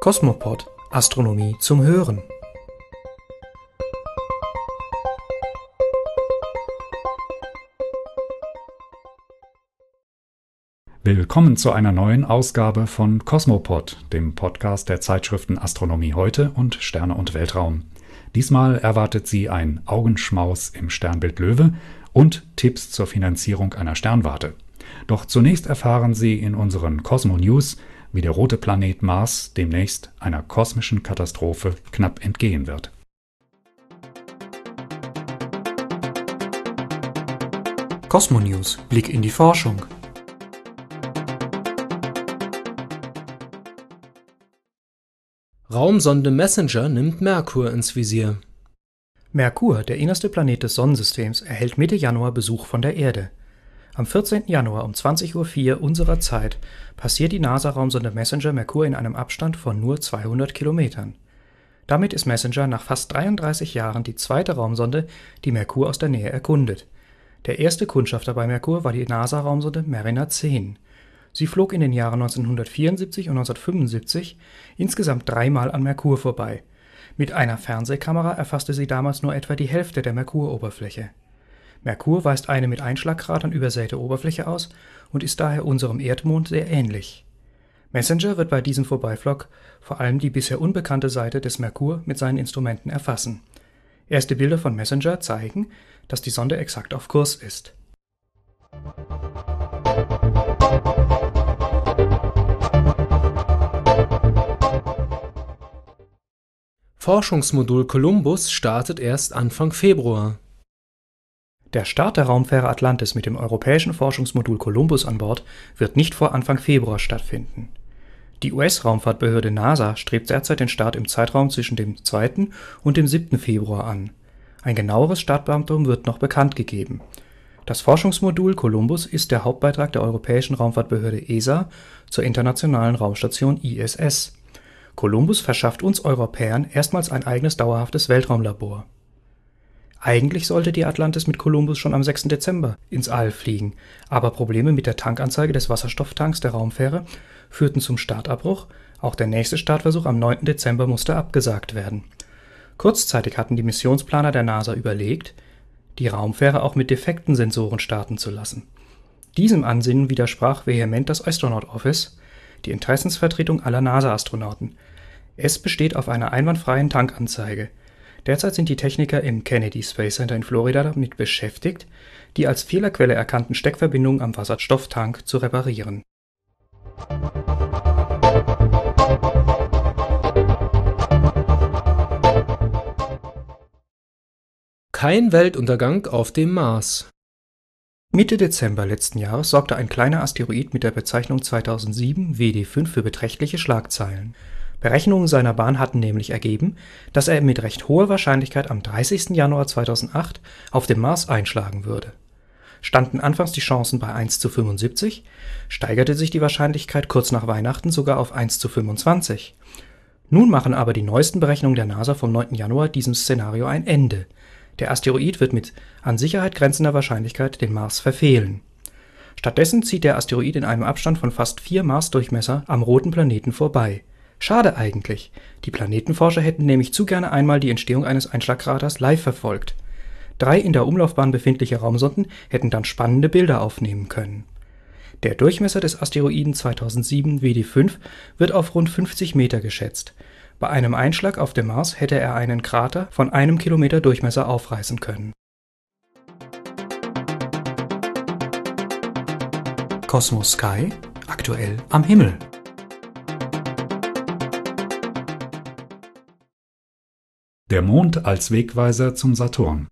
Kosmopod Astronomie zum Hören. Willkommen zu einer neuen Ausgabe von Cosmopod, dem Podcast der Zeitschriften Astronomie heute und Sterne und Weltraum. Diesmal erwartet Sie ein Augenschmaus im Sternbild Löwe und Tipps zur Finanzierung einer Sternwarte. Doch zunächst erfahren Sie in unseren Cosmo News, wie der rote Planet Mars demnächst einer kosmischen Katastrophe knapp entgehen wird. Cosmo News Blick in die Forschung. Raumsonde Messenger nimmt Merkur ins Visier. Merkur, der innerste Planet des Sonnensystems, erhält Mitte Januar Besuch von der Erde. Am 14. Januar um 20.04 Uhr unserer Zeit passiert die NASA-Raumsonde Messenger Merkur in einem Abstand von nur 200 Kilometern. Damit ist Messenger nach fast 33 Jahren die zweite Raumsonde, die Merkur aus der Nähe erkundet. Der erste Kundschafter bei Merkur war die NASA-Raumsonde Mariner 10. Sie flog in den Jahren 1974 und 1975 insgesamt dreimal an Merkur vorbei – mit einer Fernsehkamera erfasste sie damals nur etwa die Hälfte der Merkuroberfläche. Merkur weist eine mit Einschlagkratern übersäte Oberfläche aus und ist daher unserem Erdmond sehr ähnlich. Messenger wird bei diesem Vorbeiflug vor allem die bisher unbekannte Seite des Merkur mit seinen Instrumenten erfassen. Erste Bilder von Messenger zeigen, dass die Sonde exakt auf Kurs ist. Forschungsmodul Columbus startet erst Anfang Februar. Der Start der Raumfähre Atlantis mit dem europäischen Forschungsmodul Columbus an Bord wird nicht vor Anfang Februar stattfinden. Die US-Raumfahrtbehörde NASA strebt derzeit den Start im Zeitraum zwischen dem 2. und dem 7. Februar an. Ein genaueres Startdatum wird noch bekannt gegeben. Das Forschungsmodul Columbus ist der Hauptbeitrag der europäischen Raumfahrtbehörde ESA zur internationalen Raumstation ISS Kolumbus verschafft uns Europäern erstmals ein eigenes dauerhaftes Weltraumlabor. Eigentlich sollte die Atlantis mit Kolumbus schon am 6. Dezember ins All fliegen, aber Probleme mit der Tankanzeige des Wasserstofftanks der Raumfähre führten zum Startabbruch, auch der nächste Startversuch am 9. Dezember musste abgesagt werden. Kurzzeitig hatten die Missionsplaner der NASA überlegt, die Raumfähre auch mit defekten Sensoren starten zu lassen. Diesem Ansinnen widersprach vehement das Astronaut Office, die Interessensvertretung aller NASA-Astronauten. Es besteht auf einer einwandfreien Tankanzeige. Derzeit sind die Techniker im Kennedy Space Center in Florida damit beschäftigt, die als Fehlerquelle erkannten Steckverbindungen am Wasserstofftank zu reparieren. Kein Weltuntergang auf dem Mars. Mitte Dezember letzten Jahres sorgte ein kleiner Asteroid mit der Bezeichnung 2007 WD5 für beträchtliche Schlagzeilen. Berechnungen seiner Bahn hatten nämlich ergeben, dass er mit recht hoher Wahrscheinlichkeit am 30. Januar 2008 auf dem Mars einschlagen würde. Standen anfangs die Chancen bei 1 zu 75, steigerte sich die Wahrscheinlichkeit kurz nach Weihnachten sogar auf 1 zu 25. Nun machen aber die neuesten Berechnungen der NASA vom 9. Januar diesem Szenario ein Ende der Asteroid wird mit an Sicherheit grenzender Wahrscheinlichkeit den Mars verfehlen. Stattdessen zieht der Asteroid in einem Abstand von fast vier Marsdurchmesser am roten Planeten vorbei. Schade eigentlich. Die Planetenforscher hätten nämlich zu gerne einmal die Entstehung eines Einschlagkraters live verfolgt. Drei in der Umlaufbahn befindliche Raumsonden hätten dann spannende Bilder aufnehmen können. Der Durchmesser des Asteroiden 2007 WD5 wird auf rund 50 Meter geschätzt bei einem Einschlag auf dem Mars hätte er einen Krater von einem Kilometer Durchmesser aufreißen können. Cosmos Sky aktuell am Himmel. Der Mond als Wegweiser zum Saturn.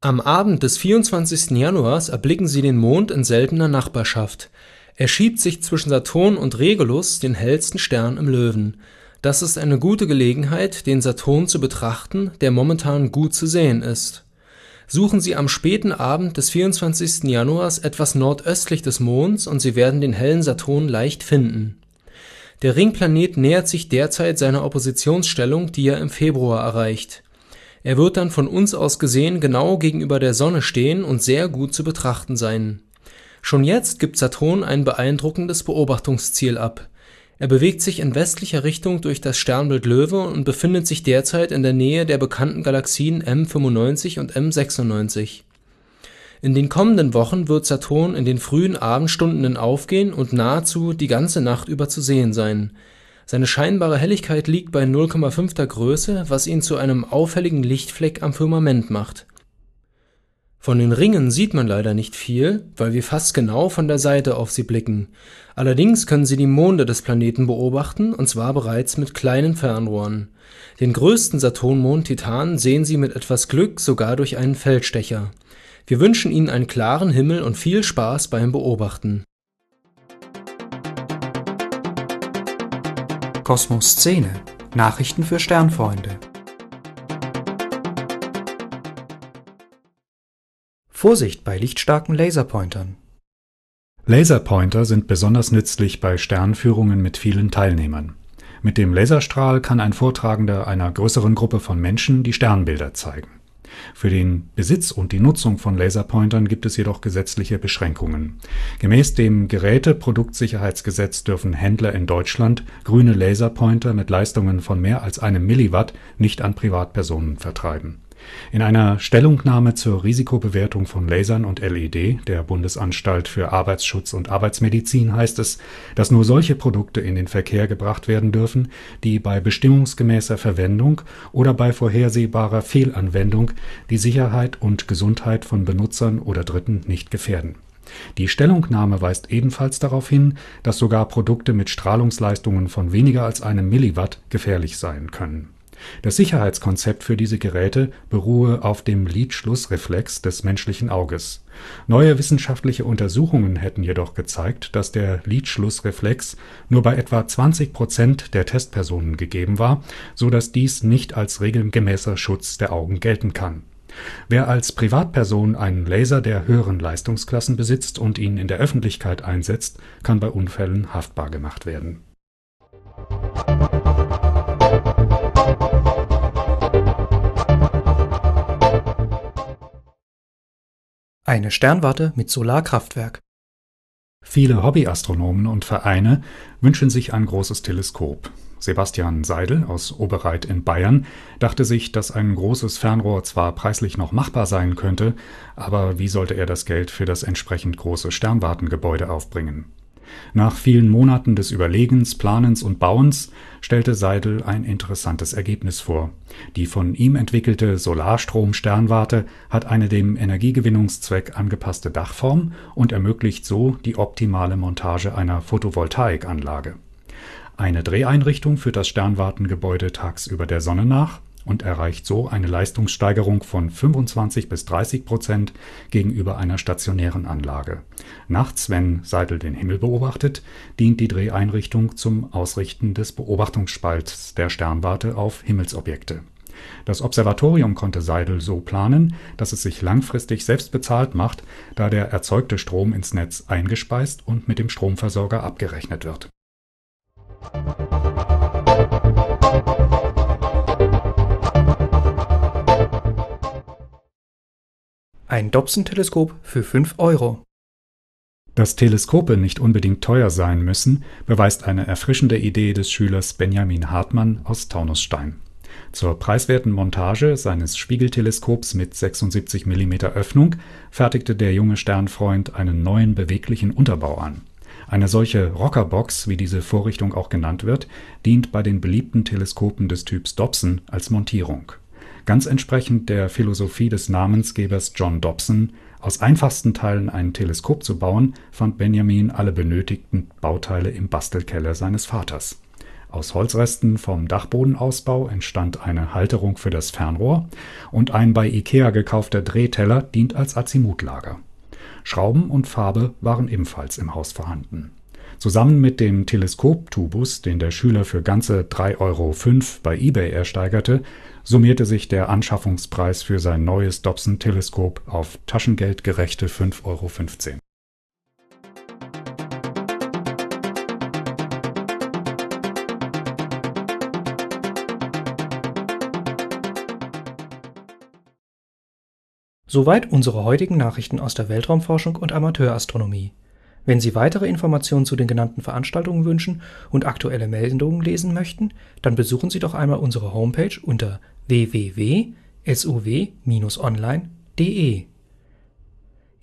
Am Abend des 24. Januars erblicken Sie den Mond in seltener Nachbarschaft. Er schiebt sich zwischen Saturn und Regulus, den hellsten Stern im Löwen. Das ist eine gute Gelegenheit, den Saturn zu betrachten, der momentan gut zu sehen ist. Suchen Sie am späten Abend des 24. Januars etwas nordöstlich des Monds und Sie werden den hellen Saturn leicht finden. Der Ringplanet nähert sich derzeit seiner Oppositionsstellung, die er im Februar erreicht. Er wird dann von uns aus gesehen genau gegenüber der Sonne stehen und sehr gut zu betrachten sein. Schon jetzt gibt Saturn ein beeindruckendes Beobachtungsziel ab Er bewegt sich in westlicher Richtung durch das Sternbild Löwe und befindet sich derzeit in der Nähe der bekannten Galaxien M95 und M96. In den kommenden Wochen wird Saturn in den frühen Abendstunden Aufgehen und nahezu die ganze Nacht über zu sehen sein. Seine scheinbare Helligkeit liegt bei 0,5 Größe, was ihn zu einem auffälligen Lichtfleck am Firmament macht. Von den Ringen sieht man leider nicht viel, weil wir fast genau von der Seite auf sie blicken. Allerdings können Sie die Monde des Planeten beobachten, und zwar bereits mit kleinen Fernrohren. Den größten Saturnmond Titan sehen Sie mit etwas Glück sogar durch einen Feldstecher. Wir wünschen Ihnen einen klaren Himmel und viel Spaß beim Beobachten. Kosmos Szene Nachrichten für Sternfreunde Vorsicht bei lichtstarken Laserpointern Laserpointer sind besonders nützlich bei Sternführungen mit vielen Teilnehmern. Mit dem Laserstrahl kann ein Vortragender einer größeren Gruppe von Menschen die Sternbilder zeigen für den Besitz und die Nutzung von Laserpointern gibt es jedoch gesetzliche Beschränkungen. Gemäß dem Geräteproduktsicherheitsgesetz dürfen Händler in Deutschland grüne Laserpointer mit Leistungen von mehr als einem Milliwatt nicht an Privatpersonen vertreiben in einer Stellungnahme zur Risikobewertung von Lasern und LED der Bundesanstalt für Arbeitsschutz und Arbeitsmedizin heißt es, dass nur solche Produkte in den Verkehr gebracht werden dürfen, die bei bestimmungsgemäßer Verwendung oder bei vorhersehbarer Fehlanwendung die Sicherheit und Gesundheit von Benutzern oder Dritten nicht gefährden. Die Stellungnahme weist ebenfalls darauf hin, dass sogar Produkte mit Strahlungsleistungen von weniger als einem Milliwatt gefährlich sein können das Sicherheitskonzept für diese Geräte beruhe auf dem Lidschlussreflex des menschlichen Auges. Neue wissenschaftliche Untersuchungen hätten jedoch gezeigt, dass der Lidschlussreflex nur bei etwa 20 Prozent der Testpersonen gegeben war, so dass dies nicht als regelgemäßer Schutz der Augen gelten kann. Wer als Privatperson einen Laser der höheren Leistungsklassen besitzt und ihn in der Öffentlichkeit einsetzt, kann bei Unfällen haftbar gemacht werden Eine Sternwarte mit Solarkraftwerk. Viele Hobbyastronomen und Vereine wünschen sich ein großes Teleskop. Sebastian Seidel aus Oberreit in Bayern dachte sich, dass ein großes Fernrohr zwar preislich noch machbar sein könnte, aber wie sollte er das Geld für das entsprechend große Sternwartengebäude aufbringen? Nach vielen Monaten des Überlegens, Planens und Bauens stellte Seidel ein interessantes Ergebnis vor. Die von ihm entwickelte Solarstrom-Sternwarte hat eine dem Energiegewinnungszweck angepasste Dachform und ermöglicht so die optimale Montage einer Photovoltaikanlage. Eine Dreheinrichtung führt das Sternwartengebäude tagsüber der Sonne nach und erreicht so eine Leistungssteigerung von 25 bis 30 Prozent gegenüber einer stationären Anlage. Nachts, wenn Seidel den Himmel beobachtet, dient die Dreheinrichtung zum Ausrichten des Beobachtungsspalts der Sternwarte auf Himmelsobjekte. Das Observatorium konnte Seidel so planen, dass es sich langfristig selbst bezahlt macht, da der erzeugte Strom ins Netz eingespeist und mit dem Stromversorger abgerechnet wird Ein Dobson-Teleskop für 5 Euro. Dass Teleskope nicht unbedingt teuer sein müssen, beweist eine erfrischende Idee des Schülers Benjamin Hartmann aus Taunusstein. Zur preiswerten Montage seines Spiegelteleskops mit 76 mm Öffnung fertigte der junge Sternfreund einen neuen beweglichen Unterbau an. Eine solche Rockerbox, wie diese Vorrichtung auch genannt wird, dient bei den beliebten Teleskopen des Typs Dobson als Montierung Ganz entsprechend der Philosophie des Namensgebers John Dobson, aus einfachsten Teilen ein Teleskop zu bauen, fand Benjamin alle benötigten Bauteile im Bastelkeller seines Vaters. Aus Holzresten vom Dachbodenausbau entstand eine Halterung für das Fernrohr und ein bei Ikea gekaufter Drehteller dient als Azimutlager. Schrauben und Farbe waren ebenfalls im Haus vorhanden Zusammen mit dem Teleskoptubus, den der Schüler für ganze 3,05 Euro bei eBay ersteigerte, summierte sich der Anschaffungspreis für sein neues Dobson-Teleskop auf taschengeldgerechte 5,15 Euro. Soweit unsere heutigen Nachrichten aus der Weltraumforschung und Amateurastronomie Wenn Sie weitere Informationen zu den genannten Veranstaltungen wünschen und aktuelle Meldungen lesen möchten, dann besuchen Sie doch einmal unsere Homepage unter www.suw-online.de.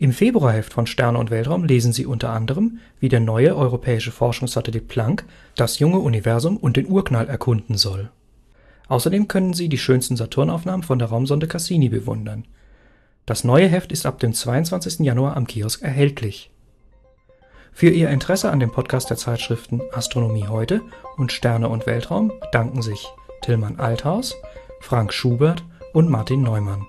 Im Februarheft von Sterne und Weltraum lesen Sie unter anderem, wie der neue europäische Forschungssatellit Planck das junge Universum und den Urknall erkunden soll. Außerdem können Sie die schönsten Saturnaufnahmen von der Raumsonde Cassini bewundern. Das neue Heft ist ab dem 22. Januar am Kiosk erhältlich. Für Ihr Interesse an dem Podcast der Zeitschriften Astronomie heute und Sterne und Weltraum bedanken sich Tillmann Althaus, Frank Schubert und Martin Neumann